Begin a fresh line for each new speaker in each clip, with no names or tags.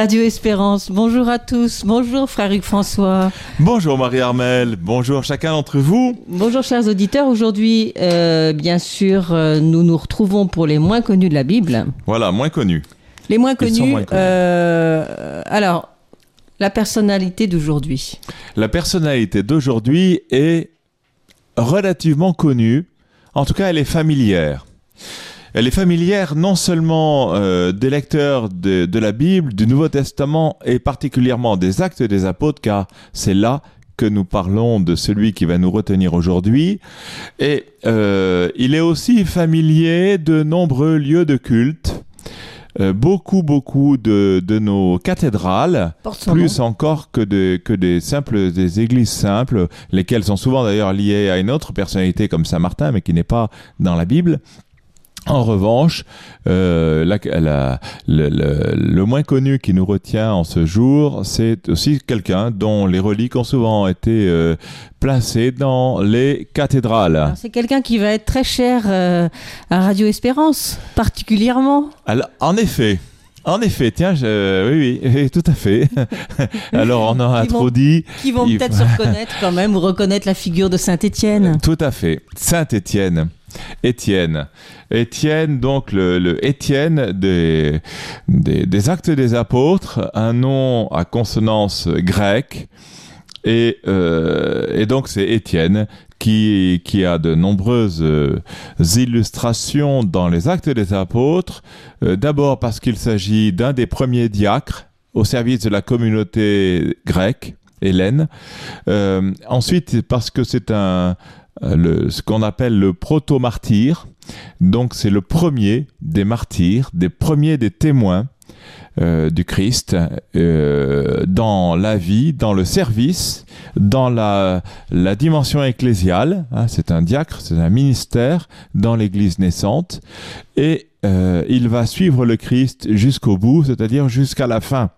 Radio Espérance, bonjour à tous, bonjour frère Hugues François.
Bonjour Marie-Armelle, bonjour chacun d'entre vous.
Bonjour chers auditeurs, aujourd'hui euh, bien sûr euh, nous nous retrouvons pour les moins connus de la Bible.
Voilà, moins connus.
Les connus,
moins connus.
euh, alors la personnalité d'aujourd'hui.
La personnalité d'aujourd'hui est relativement connue, en tout cas elle est familière. Elle est familière non seulement euh, des lecteurs de, de la Bible, du Nouveau Testament et particulièrement des actes des apôtres, car c'est là que nous parlons de celui qui va nous retenir aujourd'hui. Et euh, il est aussi familier de nombreux lieux de culte. Euh, beaucoup, beaucoup de, de nos cathédrales, plus
nom.
encore que, de, que des simples des églises simples, lesquelles sont souvent d'ailleurs liées à une autre personnalité comme Saint Martin, mais qui n'est pas dans la Bible. En revanche, euh, la- la- le, le- le moins connu qui nous retient en ce jour, c'est aussi quelqu'un dont les reliques ont souvent été euh, placées dans les cathédrales.
C'est quelqu'un qui va être très cher euh, à Radio Espérance, particulièrement.
Alors, en effet. En effet, tiens, je- oui, oui, tout à fait. Alors, on en a
Ils vont-
trop dit.
Qui vont peut-être se reconnaître quand même, ou reconnaître la figure de Saint-Étienne.
Tout à fait. Saint-Étienne. Étienne. Étienne, donc le, Étienne des, Actes des Apôtres, un nom à consonance grecque. Et, euh, donc c'est Étienne qui, a de nombreuses euh, illustrations dans les Actes des Apôtres. Euh, D'abord parce qu'il s'agit d'un des premiers diacres au service de la communauté grecque, Hélène. Ensuite parce que c'est un le, ce qu'on appelle le proto-martyr. Donc c'est le premier des martyrs, des premiers des témoins euh, du Christ euh, dans la vie, dans le service, dans la, la dimension ecclésiale. hein, c'est un diacre, c'est un ministère dans l'Église naissante. Et euh, il va suivre le Christ jusqu'au bout, c'est-à-dire jusqu'à la fin.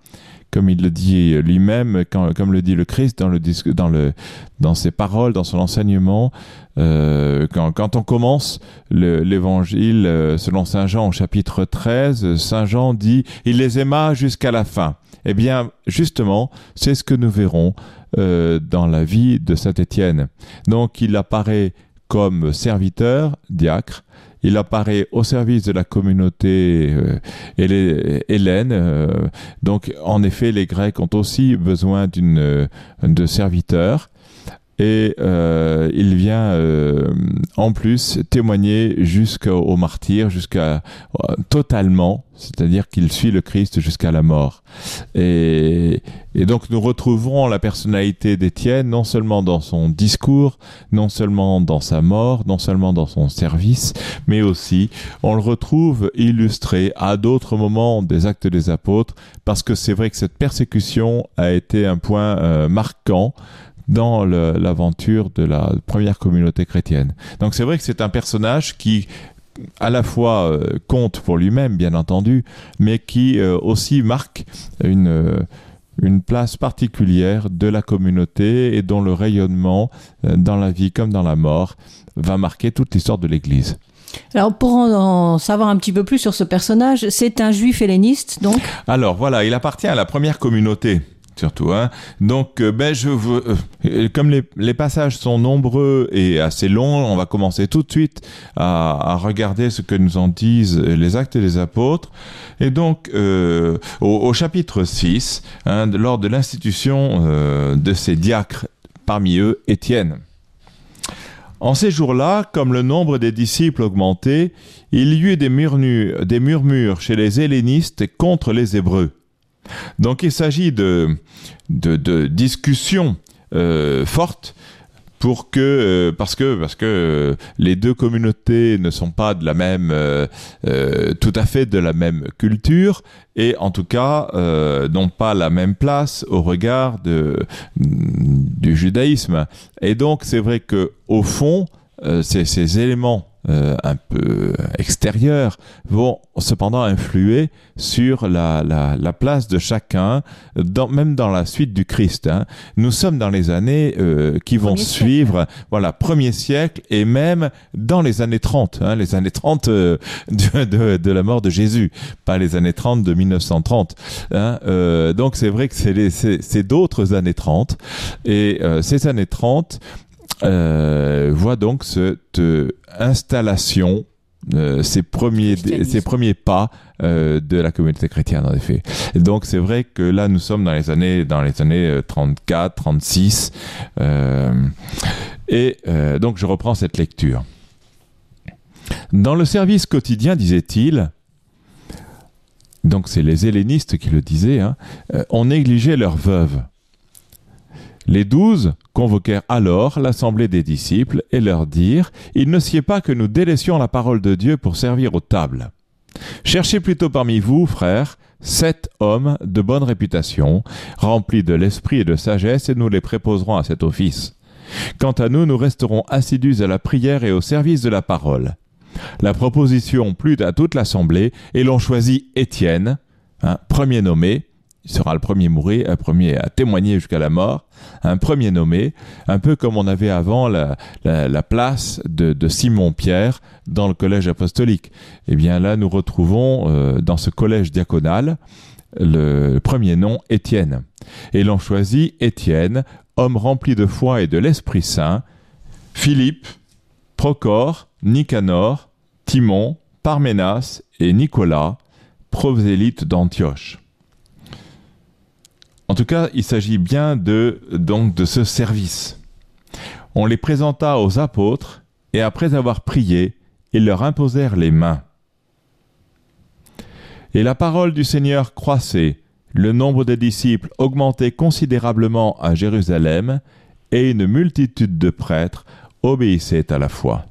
Comme il le dit lui-même, comme le dit le Christ dans, ses paroles, dans son enseignement, euh, quand, on commence le- l'évangile euh, selon Saint Jean au chapitre 13, Saint Jean dit Il les aima jusqu'à la fin. Eh bien, justement, c'est ce que nous verrons dans la vie de Saint Étienne. Donc, il apparaît comme serviteur, diacre. Il apparaît au service de la communauté euh, hélène. euh, donc, en effet, les Grecs ont aussi besoin d'une euh, de serviteurs. Et euh, il vient euh, en plus témoigner jusqu'au martyr, jusqu'à euh, totalement, c'est-à-dire qu'il suit le Christ jusqu'à la mort. Et, et donc nous retrouvons la personnalité d'Étienne non seulement dans son discours, non seulement dans sa mort, non seulement dans son service, mais aussi on le retrouve illustré à d'autres moments des actes des apôtres, parce que c'est vrai que cette persécution a été un point marquant dans l'aventure de la première communauté chrétienne. Donc c'est vrai que c'est un personnage qui à la fois euh, compte pour lui-même, bien entendu, mais qui euh, aussi marque une, euh, une place particulière de la communauté et dont le rayonnement dans la vie comme dans la mort va marquer toute l'histoire de l'Église.
Alors pour en, en savoir un petit peu plus sur ce personnage, c'est un juif helléniste, donc?
Alors voilà, il appartient à la première communauté. Surtout, hein. Donc, euh, ben, je veux, euh, comme les, passages sont nombreux et assez longs, on va commencer tout de suite à, regarder ce que nous en disent les actes des apôtres. Et donc, euh, au, chapitre 6, hein, lors de l'institution euh, de ces diacres, parmi eux Étienne. En ces jours-là, comme le nombre des disciples augmentait, il y eut des murmures, des murmures chez les hellénistes contre les Hébreux. Donc il s'agit de, discussions euh, fortes pour que euh, parce que euh, les deux communautés ne sont pas de la même tout à fait de la même culture et en tout cas n'ont pas la même place au regard de du judaïsme. Et donc, c'est vrai que au fond, ces éléments euh, un peu extérieurs vont cependant influer sur la, la, la place de chacun, dans, même dans la suite du Christ. Hein. Nous sommes dans les années euh, qui vont
Premier
suivre, voilà, premier siècle et même dans les années 30, hein, les années 30 euh, de, de, de la mort de Jésus, pas les années 30 de 1930. Hein. Euh, donc c'est vrai que c'est les- c'est c'est d'autres années 30 et euh, ces années 30 euh, voient donc cette euh, installation, euh, ces, premiers, ces premiers pas euh, de la communauté chrétienne en effet. Et donc c'est vrai que là nous sommes dans les années dans les années euh, 34, 36 euh, et euh, donc je reprends cette lecture. Dans le service quotidien, disait-il, donc c'est les hellénistes qui le disaient, hein, euh, on négligeait leurs veuves. Les douze convoquèrent alors l'assemblée des disciples et leur dirent Il ne sied pas que nous délaissions la parole de Dieu pour servir aux tables. Cherchez plutôt parmi vous, frères, sept hommes de bonne réputation, remplis de l'esprit et de sagesse, et nous les préposerons à cet office. Quant à nous, nous resterons assidus à la prière et au service de la parole. La proposition plut à toute l'assemblée, et l'on choisit Étienne, hein, premier nommé, il sera le premier mourir, un premier à témoigner jusqu'à la mort, un premier nommé, un peu comme on avait avant la, la, la place de, de Simon-Pierre dans le collège apostolique. Eh bien là, nous retrouvons euh, dans ce collège diaconal le premier nom Étienne. Et l'on choisit Étienne, homme rempli de foi et de l'Esprit Saint, Philippe, Procor, Nicanor, Timon, Parménas et Nicolas, prosélytes d'Antioche. En tout cas, il s'agit bien de, donc, de ce service. On les présenta aux apôtres, et après avoir prié, ils leur imposèrent les mains. Et la parole du Seigneur croissait, le nombre des disciples augmentait considérablement à Jérusalem, et une multitude de prêtres obéissaient à la foi.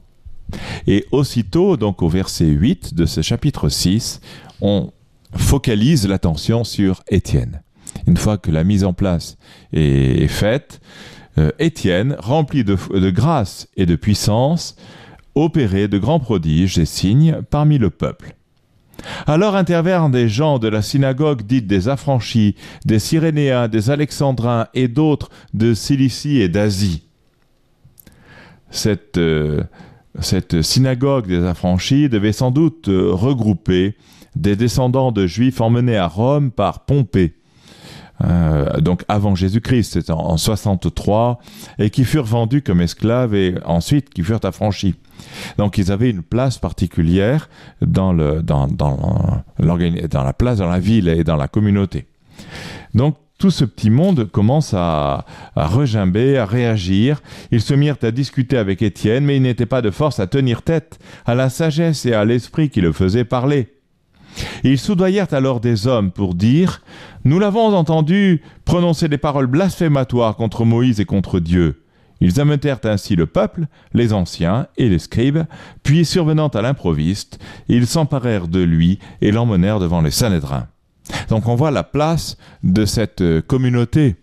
Et aussitôt, donc au verset 8 de ce chapitre 6, on focalise l'attention sur Étienne. Une fois que la mise en place est, faite, euh, Étienne, rempli de, grâce et de puissance, opérait de grands prodiges et signes parmi le peuple. Alors intervinrent des gens de la synagogue dite des affranchis, des Cyrénéens, des Alexandrins et d'autres de Cilicie et d'Asie. Cette, euh, synagogue des affranchis devait sans doute regrouper des descendants de juifs emmenés à Rome par Pompée, euh, donc avant Jésus-Christ, c'était en, en 63, et qui furent vendus comme esclaves et ensuite qui furent affranchis. Donc ils avaient une place particulière dans, le, dans, dans, dans la place, dans la ville et dans la communauté. Donc tout ce petit monde commence à, à regimber, à réagir. Ils se mirent à discuter avec Étienne, mais il n'était pas de force à tenir tête à la sagesse et à l'esprit qui le faisait parler. Ils soudoyèrent alors des hommes pour dire Nous l'avons entendu prononcer des paroles blasphématoires contre Moïse et contre Dieu. Ils ameutèrent ainsi le peuple, les anciens et les scribes, puis survenant à l'improviste, ils s'emparèrent de lui et l'emmenèrent devant les Sanhédrins. Donc on voit la place de cette euh, communauté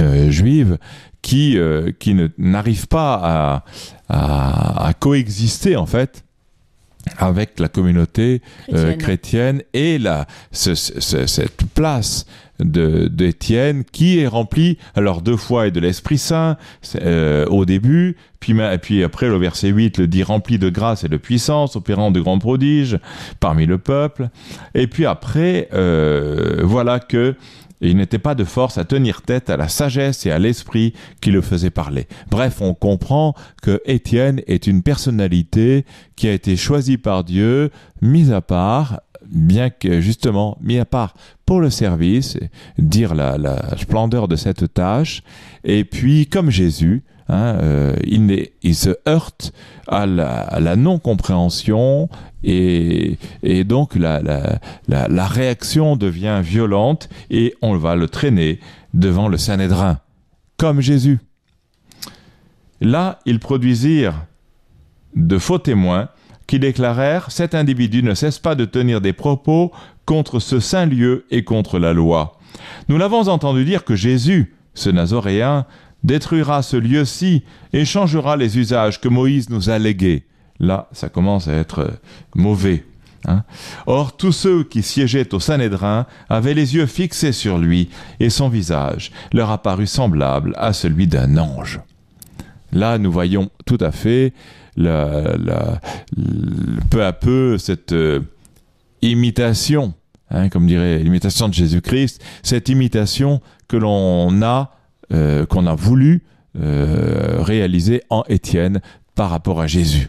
euh, juive qui, euh, n'arrive pas à coexister en fait avec la communauté euh,
Chrétienne.
chrétienne et la, ce- ce- cette place de d'Étienne qui est remplie alors deux fois et de l'Esprit Saint euh, au début puis puis après le verset 8 le dit rempli de grâce et de puissance opérant de grands prodiges parmi le peuple et puis après euh, voilà que il n'était pas de force à tenir tête à la sagesse et à l'esprit qui le faisait parler. Bref, on comprend que Étienne est une personnalité qui a été choisie par Dieu, mise à part, bien que justement mis à part pour le service, dire la, la splendeur de cette tâche. Et puis, comme Jésus, hein, euh, il, se heurte à la, non-compréhension et, donc la, la réaction devient violente et on va le traîner devant le Sanhédrin, comme Jésus. Là, ils produisirent de faux témoins qui déclarèrent Cet individu ne cesse pas de tenir des propos contre ce saint lieu et contre la loi. Nous l'avons entendu dire que Jésus, ce Nazoréen, détruira ce lieu-ci et changera les usages que Moïse nous a légués. Là, ça commence à être euh, mauvais. Hein. Or, tous ceux qui siégeaient au Sanhédrin avaient les yeux fixés sur lui, et son visage leur apparut semblable à celui d'un ange. Là, nous voyons tout à fait la, la, peu à peu cette euh, imitation, hein, comme dirait l'imitation de Jésus-Christ, cette imitation que l'on a, euh, qu'on a voulu euh, réaliser en Étienne par rapport à Jésus.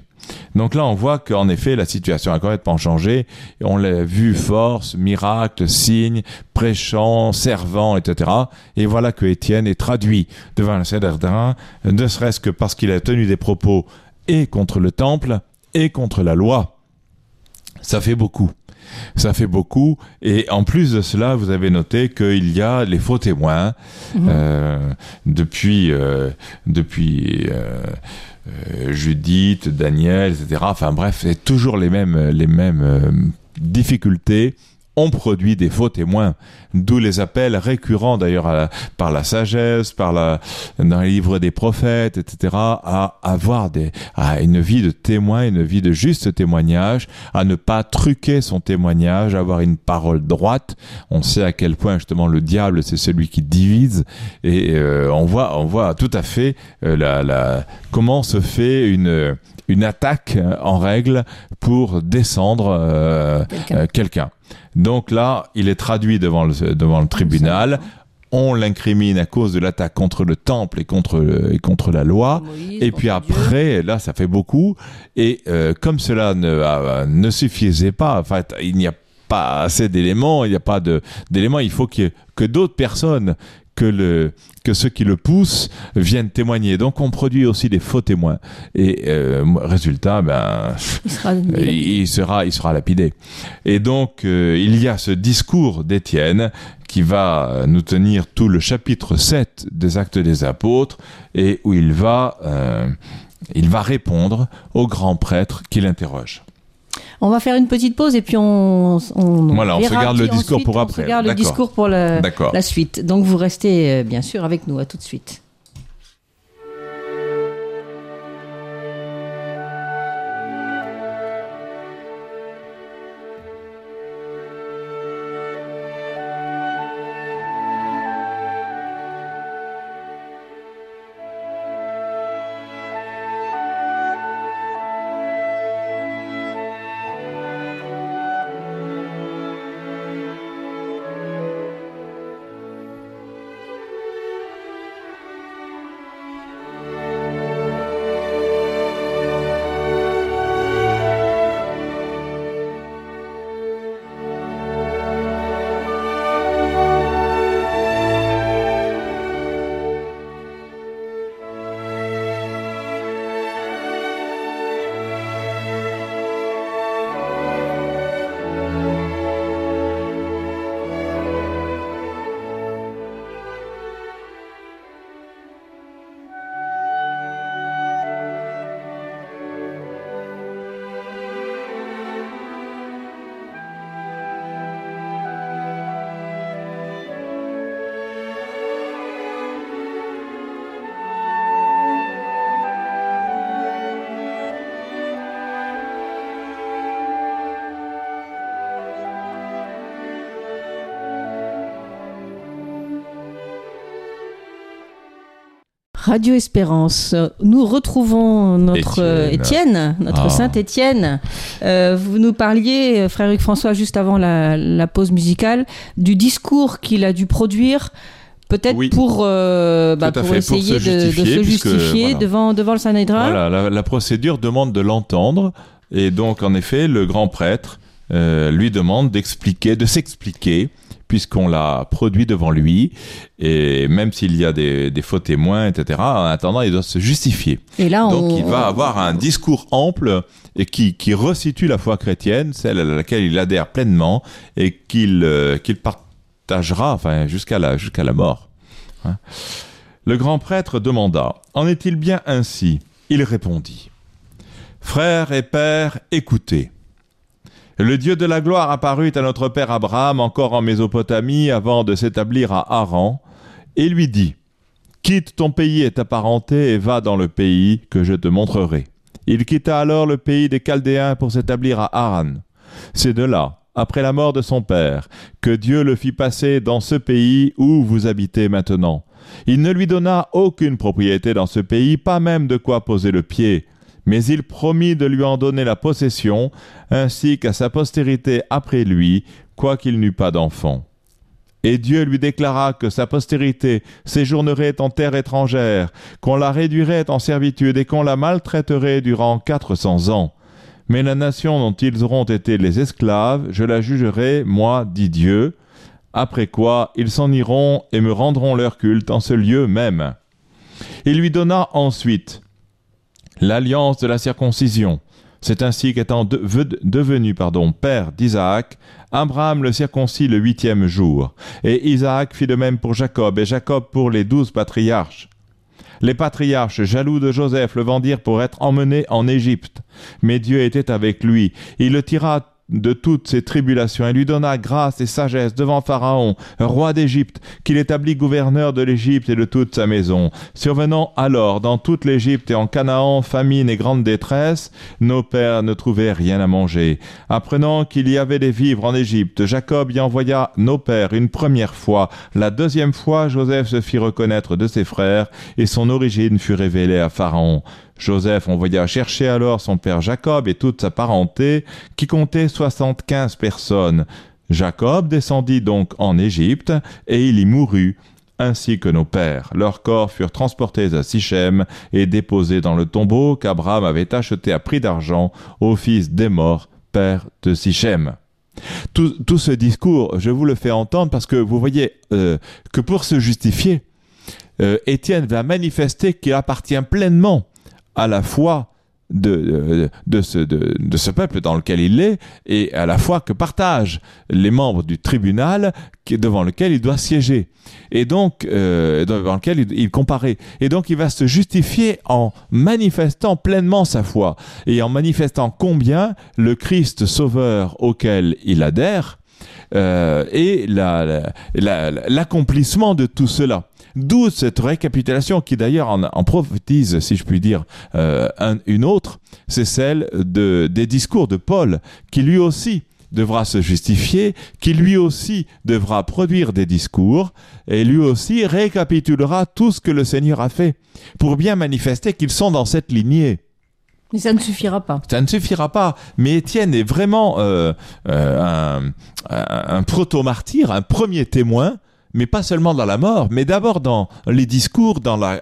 Donc là, on voit qu'en effet, la situation a complètement changé. On l'a vu force, miracle, signe, prêchant, servant, etc. Et voilà que Étienne est traduit devant le Sanhédrin, ne serait-ce que parce qu'il a tenu des propos et contre le temple et contre la loi. Ça fait beaucoup. Ça fait beaucoup. Et en plus de cela, vous avez noté qu'il y a les faux témoins
Mhm.
euh, depuis euh, depuis euh, Judith, Daniel, etc. Enfin bref, c'est toujours les mêmes les mêmes difficultés. On produit des faux témoins, d'où les appels récurrents d'ailleurs par la sagesse, par la dans les livres des prophètes, etc. à avoir des à une vie de témoin, une vie de juste témoignage, à ne pas truquer son témoignage, à avoir une parole droite. On sait à quel point justement le diable c'est celui qui divise et euh, on voit on voit tout à fait euh, la, la comment se fait une une attaque euh, en règle pour descendre euh,
Quelqu'un.
euh, quelqu'un. Donc là, il est traduit devant le, devant le tribunal. On l'incrimine à cause de l'attaque contre le temple et contre, le- et contre la loi.
Moïse,
Et puis
Dieu.
après, là, ça fait beaucoup. Et euh, comme cela ne, euh, ne suffisait pas, en fait, il n'y a pas assez d'éléments, il n'y a pas d'éléments, il faut que, que d'autres personnes que, le, que ceux qui le poussent viennent témoigner. Donc on produit aussi des faux témoins. Et euh, résultat, ben,
il sera
il sera, il sera lapidé. Et donc, euh, il y a ce discours d'Étienne qui va nous tenir tout le chapitre 7 des Actes des Apôtres et où il va, euh, il va répondre au grand prêtre qui l'interroge.
On va faire une petite pause et puis on, on
Voilà, on se garde le discours
ensuite,
pour
On
après.
se garde le discours pour la suite. Donc vous restez euh, bien sûr avec nous. À tout de suite. Radio Espérance. Nous retrouvons notre euh,
Étienne.
Étienne, notre
Ah.
Saint Étienne. Euh, vous nous parliez, euh, frère Hugues François, juste avant la, la pause musicale, du discours qu'il a dû produire. Peut-être
Oui.
pour, euh, bah, pour essayer
se
de- se
puisque,
justifier
voilà.
devant, devant le Sanhédrin.
Voilà, la, la procédure demande de l'entendre. Et donc, en effet, le grand prêtre euh, lui demande d'expliquer, de s'expliquer, puisqu'on l'a produit devant lui. Et même s'il y a des, des faux témoins, etc., en attendant, il doit se justifier.
Et là,
Donc,
on,
il va avoir un discours ample et qui, qui resitue la foi chrétienne, celle à laquelle il adhère pleinement et qu'il euh, qu'il partagera enfin, jusqu'à la, jusqu'à la mort. Hein. Le grand prêtre demanda En est-il bien ainsi? Il répondit Frères et pères, écoutez. Le Dieu de la gloire apparut à notre père Abraham encore en Mésopotamie avant de s'établir à Haran et lui dit Quitte ton pays et ta parenté et va dans le pays que je te montrerai. Il quitta alors le pays des Chaldéens pour s'établir à Haran. C'est de là, après la mort de son père, que Dieu le fit passer dans ce pays où vous habitez maintenant. Il ne lui donna aucune propriété dans ce pays, pas même de quoi poser le pied, mais il promit de lui en donner la possession, ainsi qu'à sa postérité après lui, quoiqu'il n'eût pas d'enfant. Et Dieu lui déclara que sa postérité séjournerait en terre étrangère, qu'on la réduirait en servitude et qu'on la maltraiterait durant quatre cents ans. Mais la nation dont ils auront été les esclaves, je la jugerai, moi, dit Dieu, après quoi ils s'en iront et me rendront leur culte en ce lieu même. Il lui donna ensuite l'alliance de la circoncision. C'est ainsi qu'étant devenu père d'Isaac, Abraham le circoncit le huitième jour, et Isaac fit de même pour Jacob, et Jacob pour les douze patriarches. Les patriarches, jaloux de Joseph, le vendirent pour être emmené en Égypte. Mais Dieu était avec lui. Il le tira de toutes ses tribulations et lui donna grâce et sagesse devant Pharaon, roi d'Égypte, qu'il établit gouverneur de l'Égypte et de toute sa maison. Survenant alors dans toute l'Égypte et en Canaan famine et grande détresse, nos pères ne trouvaient rien à manger. Apprenant qu'il y avait des vivres en Égypte, Jacob y envoya nos pères une première fois. La deuxième fois, Joseph se fit reconnaître de ses frères et son origine fut révélée à Pharaon. Joseph envoya chercher alors son père Jacob et toute sa parenté, qui comptait soixante-quinze personnes. Jacob descendit donc en Égypte, et il y mourut, ainsi que nos pères. Leurs corps furent transportés à Sichem et déposés dans le tombeau qu'Abraham avait acheté à prix d'argent au fils d'Émor, père de Sichem. Tout, ce discours, je vous le fais entendre parce que vous voyez euh, que pour se justifier, euh, Étienne va manifester qu'il appartient pleinement à la fois de, de, ce, de, de, ce, peuple dans lequel il est et à la fois que partagent les membres du tribunal devant lequel il doit siéger et donc euh, devant lequel il, il comparait et donc il va se justifier en manifestant pleinement sa foi et en manifestant combien le Christ sauveur auquel il adhère euh, et l'accomplissement la, de tout cela. D'où cette récapitulation qui d'ailleurs en, en, prophétise, si je puis dire, euh, une autre, c'est celle de, des discours de Paul, qui lui aussi devra se justifier, qui lui aussi devra produire des discours, et lui aussi récapitulera tout ce que le Seigneur a fait, pour bien manifester qu'ils sont dans cette lignée.
Mais ça ne suffira pas.
Ça ne suffira pas. Mais Étienne est vraiment euh, euh, un, un proto-martyr, un premier témoin mais pas seulement dans la mort, mais d'abord dans les discours, dans la,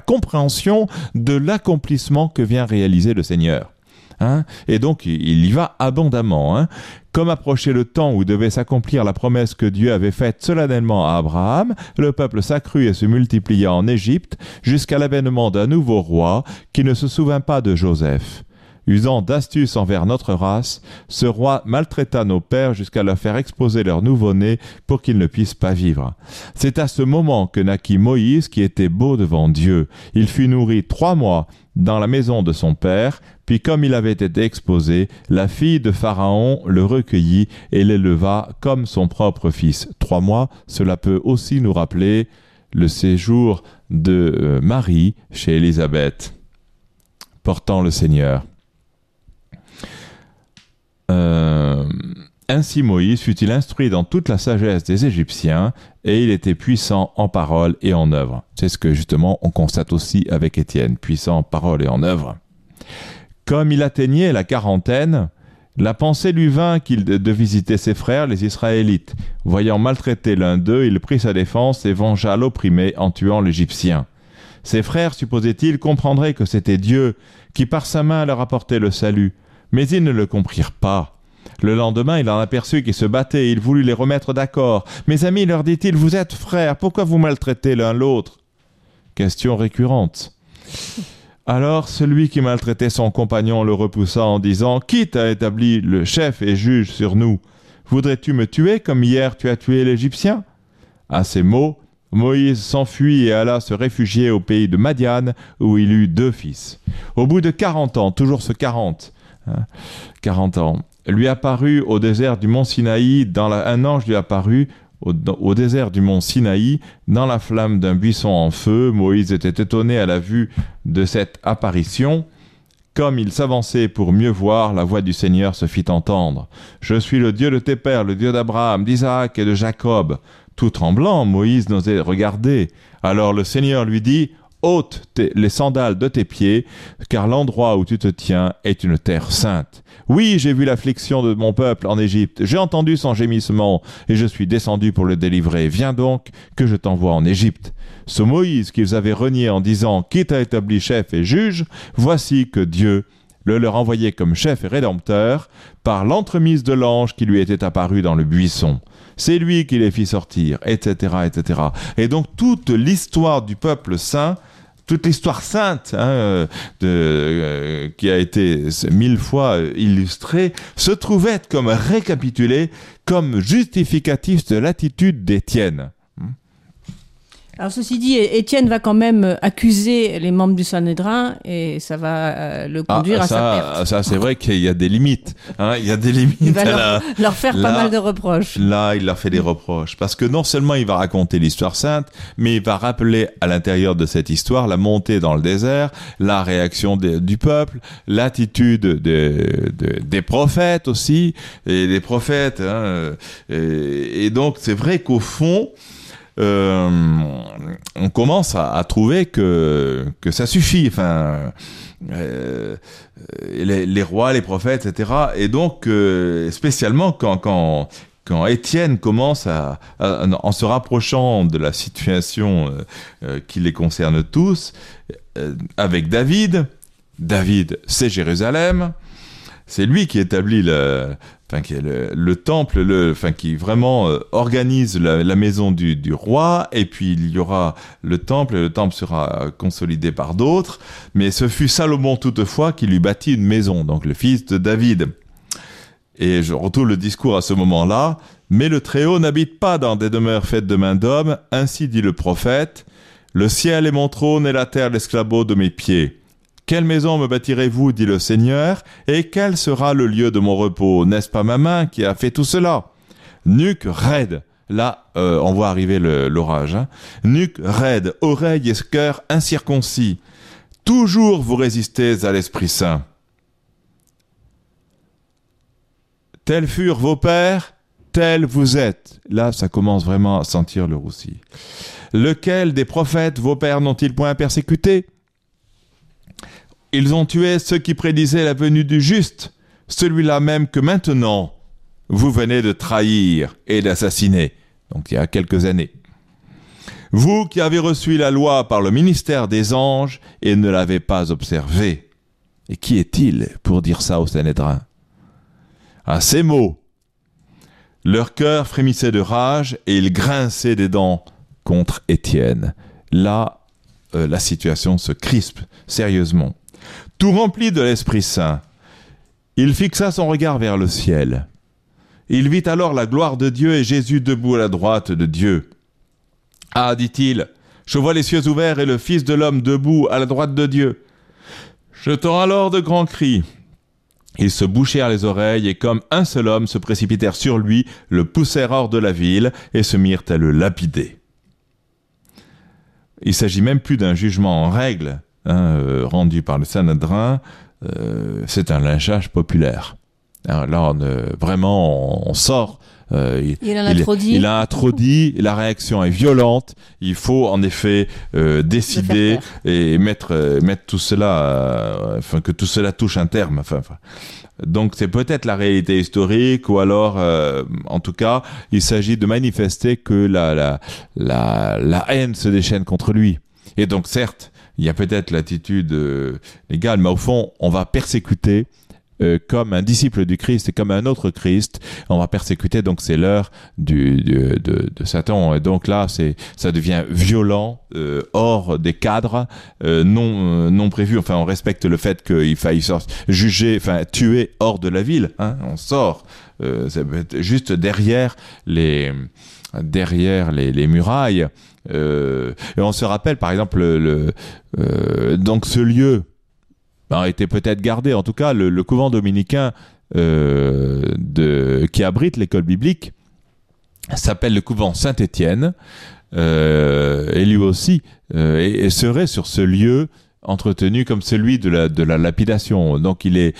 compréhension de l'accomplissement que vient réaliser le Seigneur. Hein et donc il y va abondamment. Hein comme approchait le temps où devait s'accomplir la promesse que Dieu avait faite solennellement à Abraham, le peuple s'accrut et se multiplia en Égypte jusqu'à l'avènement d'un nouveau roi qui ne se souvint pas de Joseph. Usant d'astuce envers notre race, ce roi maltraita nos pères jusqu'à leur faire exposer leur nouveau-né pour qu'ils ne puissent pas vivre. C'est à ce moment que naquit Moïse qui était beau devant Dieu. Il fut nourri trois mois dans la maison de son père, puis comme il avait été exposé, la fille de Pharaon le recueillit et l'éleva comme son propre fils. Trois mois, cela peut aussi nous rappeler le séjour de euh, Marie chez Élisabeth, portant le Seigneur. Euh, ainsi Moïse fut-il instruit dans toute la sagesse des Égyptiens, et il était puissant en parole et en œuvre. C'est ce que justement on constate aussi avec Étienne, puissant en parole et en œuvre. Comme il atteignait la quarantaine, la pensée lui vint qu'il de visiter ses frères, les Israélites. Voyant maltraiter l'un d'eux, il prit sa défense et vengea l'opprimé en tuant l'Égyptien. Ses frères, supposait-il, comprendraient que c'était Dieu qui par sa main leur apportait le salut, mais ils ne le comprirent pas. Le lendemain, il en aperçut qui se battaient, il voulut les remettre d'accord. Mes amis, leur dit-il, vous êtes frères, pourquoi vous maltraitez l'un l'autre? Question récurrente. Alors celui qui maltraitait son compagnon le repoussa en disant Qui t'a établi le chef et juge sur nous Voudrais-tu me tuer comme hier tu as tué l'Égyptien? À ces mots, Moïse s'enfuit et alla se réfugier au pays de Madian, où il eut deux fils. Au bout de quarante ans, toujours ce quarante, 40 ans, lui apparut au désert du mont Sinaï, dans un ange lui apparut au, désert du mont Sinaï, dans la flamme d'un buisson en feu. Moïse était étonné à la vue de cette apparition. Comme il s'avançait pour mieux voir, la voix du Seigneur se fit entendre. Je suis le Dieu de tes pères, le Dieu d'Abraham, d'Isaac et de Jacob. Tout tremblant, Moïse n'osait regarder. Alors le Seigneur lui dit, ôte les sandales de tes pieds, car l'endroit où tu te tiens est une terre sainte. Oui, j'ai vu l'affliction de mon peuple en Égypte, j'ai entendu son gémissement, et je suis descendu pour le délivrer. Viens donc, que je t'envoie en Égypte. Ce Moïse qu'ils avaient renié en disant, qui t'a établi chef et juge, voici que Dieu le leur envoyait comme chef et rédempteur par l'entremise de l'ange qui lui était apparu dans le buisson. C'est lui qui les fit sortir, etc., etc. Et donc toute l'histoire du peuple saint toute l'histoire sainte hein, euh, euh, qui a été mille fois illustrée se trouvait comme récapitulée comme justificatif de l'attitude d'Étienne.
Alors ceci dit, Étienne va quand même accuser les membres du Sanhédrin et ça va euh, le ah, conduire à
sa
perte.
Ça, c'est vrai qu'il y a des limites. Hein, il y a des limites.
Il va leur, faire pas mal de reproches.
Là, il leur fait des reproches parce que non seulement il va raconter l'histoire sainte, mais il va rappeler à l'intérieur de cette histoire la montée dans le désert, la réaction du peuple, l'attitude des prophètes aussi et des prophètes. Hein, et donc c'est vrai qu'au fond euh, on commence à, trouver que, ça suffit. Enfin, euh, les, rois, les prophètes, etc. Et donc, euh, spécialement quand, Étienne commence à, en se rapprochant de la situation qui les concerne tous, avec David, David, c'est Jérusalem, c'est lui qui établit le, le, temple, le, enfin, qui vraiment euh, organise la, maison du, roi, et puis il y aura le temple, et le temple sera consolidé par d'autres, mais ce fut Salomon toutefois qui lui bâtit une maison, donc le fils de David. Et je retourne le discours à ce moment-là, mais le Très-Haut n'habite pas dans des demeures faites de main d'homme, ainsi dit le prophète, le ciel est mon trône et la terre l'esclabot de mes pieds. Quelle maison me bâtirez-vous, dit le Seigneur, et quel sera le lieu de mon repos? N'est-ce pas ma main qui a fait tout cela? Nuque raide. Là, euh, on voit arriver l'orage. Hein. Nuque raide, oreille et cœur incirconcis. Toujours vous résistez à l'Esprit Saint. Tels furent vos pères, tels vous êtes. Là, ça commence vraiment à sentir le roussi. Lequel des prophètes vos pères n'ont-ils point persécuté? Ils ont tué ceux qui prédisaient la venue du juste, celui-là même que maintenant vous venez de trahir et d'assassiner, donc il y a quelques années. Vous qui avez reçu la loi par le ministère des anges et ne l'avez pas observée. Et qui est-il pour dire ça au Sanhédrin? À ces mots, leur cœur frémissait de rage et ils grinçaient des dents contre Étienne. Là, euh, la situation se crispe sérieusement. Tout rempli de l'Esprit Saint, il fixa son regard vers le ciel. Il vit alors la gloire de Dieu et Jésus debout à la droite de Dieu. Ah, dit-il, je vois les cieux ouverts et le Fils de l'homme debout à la droite de Dieu. Jetant alors de grands cris. Ils se bouchèrent les oreilles et comme un seul homme se précipitèrent sur lui, le poussèrent hors de la ville et se mirent à le lapider. Il s'agit même plus d'un jugement en règle, Hein, euh, rendu par le Sanhedrin, euh, c'est un lynchage populaire. Alors là, on, vraiment, on, sort
euh, il, en a trop dit.
Il a trop dit. La réaction est violente. Il faut en effet euh, décider et mettre mettre tout cela, enfin que tout cela touche un terme. Enfin, donc c'est peut-être la réalité historique ou alors, en tout cas, il s'agit de manifester que la, la la la haine se déchaîne contre lui. Et donc certes, il y a peut-être l'attitude euh, légale, mais au fond, on va persécuter euh, comme un disciple du Christ et comme un autre Christ. On va persécuter, donc c'est l'heure du, de, de, Satan. Et donc là, c'est ça devient violent, euh, hors des cadres, non non prévus. Enfin, on respecte le fait qu'il faille juger, enfin tuer hors de la ville. Hein, on sort, ça peut être juste derrière les derrière les, les murailles. Euh, on se rappelle, par exemple, le, euh, donc ce lieu a été peut-être gardé, en tout cas, le, couvent dominicain euh, qui abrite l'école biblique s'appelle le couvent Saint-Étienne, et lui aussi et serait sur ce lieu entretenu comme celui de la, de la lapidation. Donc il est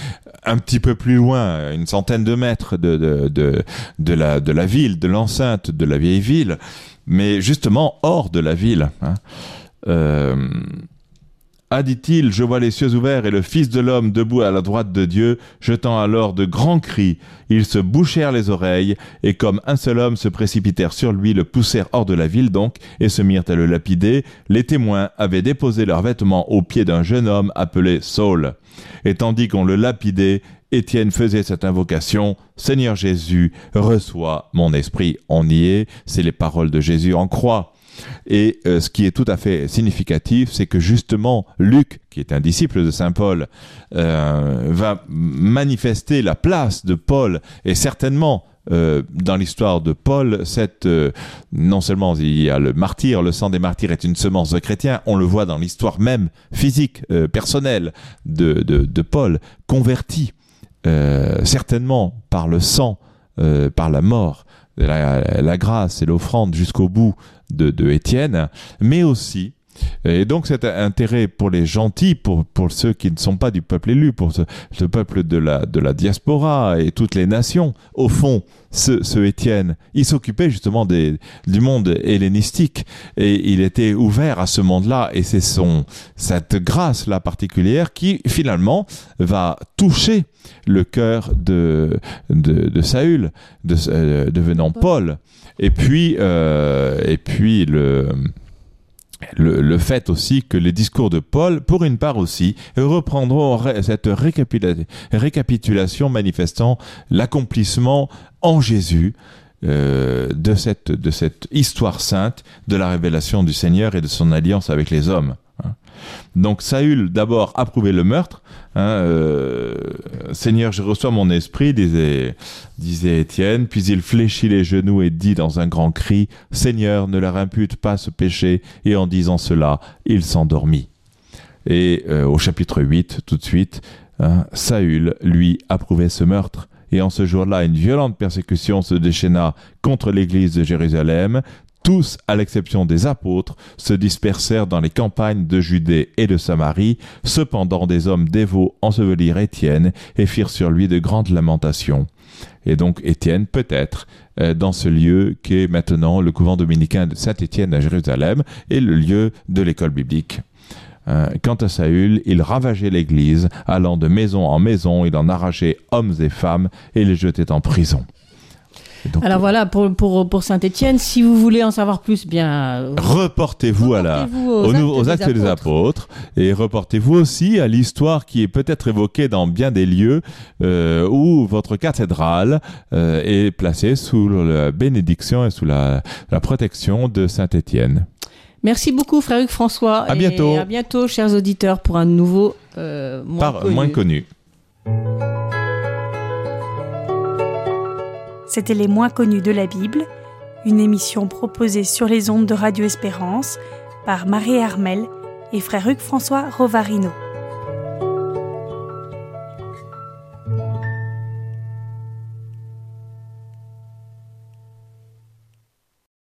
un petit peu plus loin, une centaine de mètres de, de, de, la, de la ville, de l'enceinte de la vieille ville, mais justement hors de la ville. Hein. Euh, ah, dit-il, je vois les cieux ouverts et le Fils de l'homme debout à la droite de Dieu, jetant alors de grands cris. Ils se bouchèrent les oreilles, et comme un seul homme se précipitèrent sur lui, le poussèrent hors de la ville donc, et se mirent à le lapider. Les témoins avaient déposé leurs vêtements aux pieds d'un jeune homme appelé Saul. Et tandis qu'on le lapidait, Étienne faisait cette invocation Seigneur Jésus, reçois mon esprit. On y est, c'est les paroles de Jésus en croix. Et euh, ce qui est tout à fait significatif, c'est que justement Luc, qui est un disciple de Saint Paul, euh, va manifester la place de Paul. Et certainement euh, dans l'histoire de Paul, cette, non seulement il y a le martyr, le sang des martyrs est une semence de chrétiens, on le voit dans l'histoire même physique, personnelle de, de, Paul, converti certainement par le sang, par la mort, la, grâce et l'offrande jusqu'au bout de, Étienne, mais aussi et donc cet intérêt pour les gentils, pour, pour ceux qui ne sont pas du peuple élu, pour ce, peuple de la, de la diaspora et toutes les nations, au fond, ce, ce Étienne, il s'occupait justement des, du monde hellénistique et il était ouvert à ce monde-là et c'est son cette grâce-là particulière qui finalement va toucher le cœur de, de, de Saül, de, euh, devenant Paul. Et puis, euh, et puis le, le, fait aussi que les discours de Paul, pour une part aussi, reprendront cette récapitulation manifestant l'accomplissement en Jésus euh, de, cette, de cette histoire sainte de la révélation du Seigneur et de son alliance avec les hommes. Hein. Donc Saül d'abord approuvait le meurtre. Hein, euh, Seigneur, je reçois mon esprit, disait, Étienne. Puis il fléchit les genoux et dit dans un grand cri, Seigneur, ne leur impute pas ce péché. Et en disant cela, il s'endormit. Et euh, au chapitre 8, tout de suite, hein, Saül, lui, approuvait ce meurtre. Et en ce jour-là, une violente persécution se déchaîna contre l'église de Jérusalem tous, à l'exception des apôtres, se dispersèrent dans les campagnes de Judée et de Samarie. Cependant, des hommes dévots ensevelirent Étienne et firent sur lui de grandes lamentations. Et donc Étienne, peut-être, euh, dans ce lieu qu'est maintenant le couvent dominicain de Saint-Étienne à Jérusalem et le lieu de l'école biblique. Euh, quant à Saül, il ravageait l'Église, allant de maison en maison, il en arrachait hommes et femmes et les jetait en prison.
Alors voilà, pour, pour, pour Saint-Étienne, si vous voulez en savoir plus, bien...
Reportez-vous à la, aux, actes, des, apôtres. et reportez-vous aussi à l'histoire qui est peut-être évoquée dans bien des lieux euh, où votre cathédrale euh, est placée sous la bénédiction et sous la, la protection de Saint-Étienne.
Merci beaucoup, Hugues François.
À bientôt.
Et à bientôt, chers auditeurs, pour un nouveau
euh, moins, Par, moins connu.
C'était Les moins connus de la Bible, une émission proposée sur les ondes de Radio Espérance par Marie Armel et frère Hugues François Rovarino.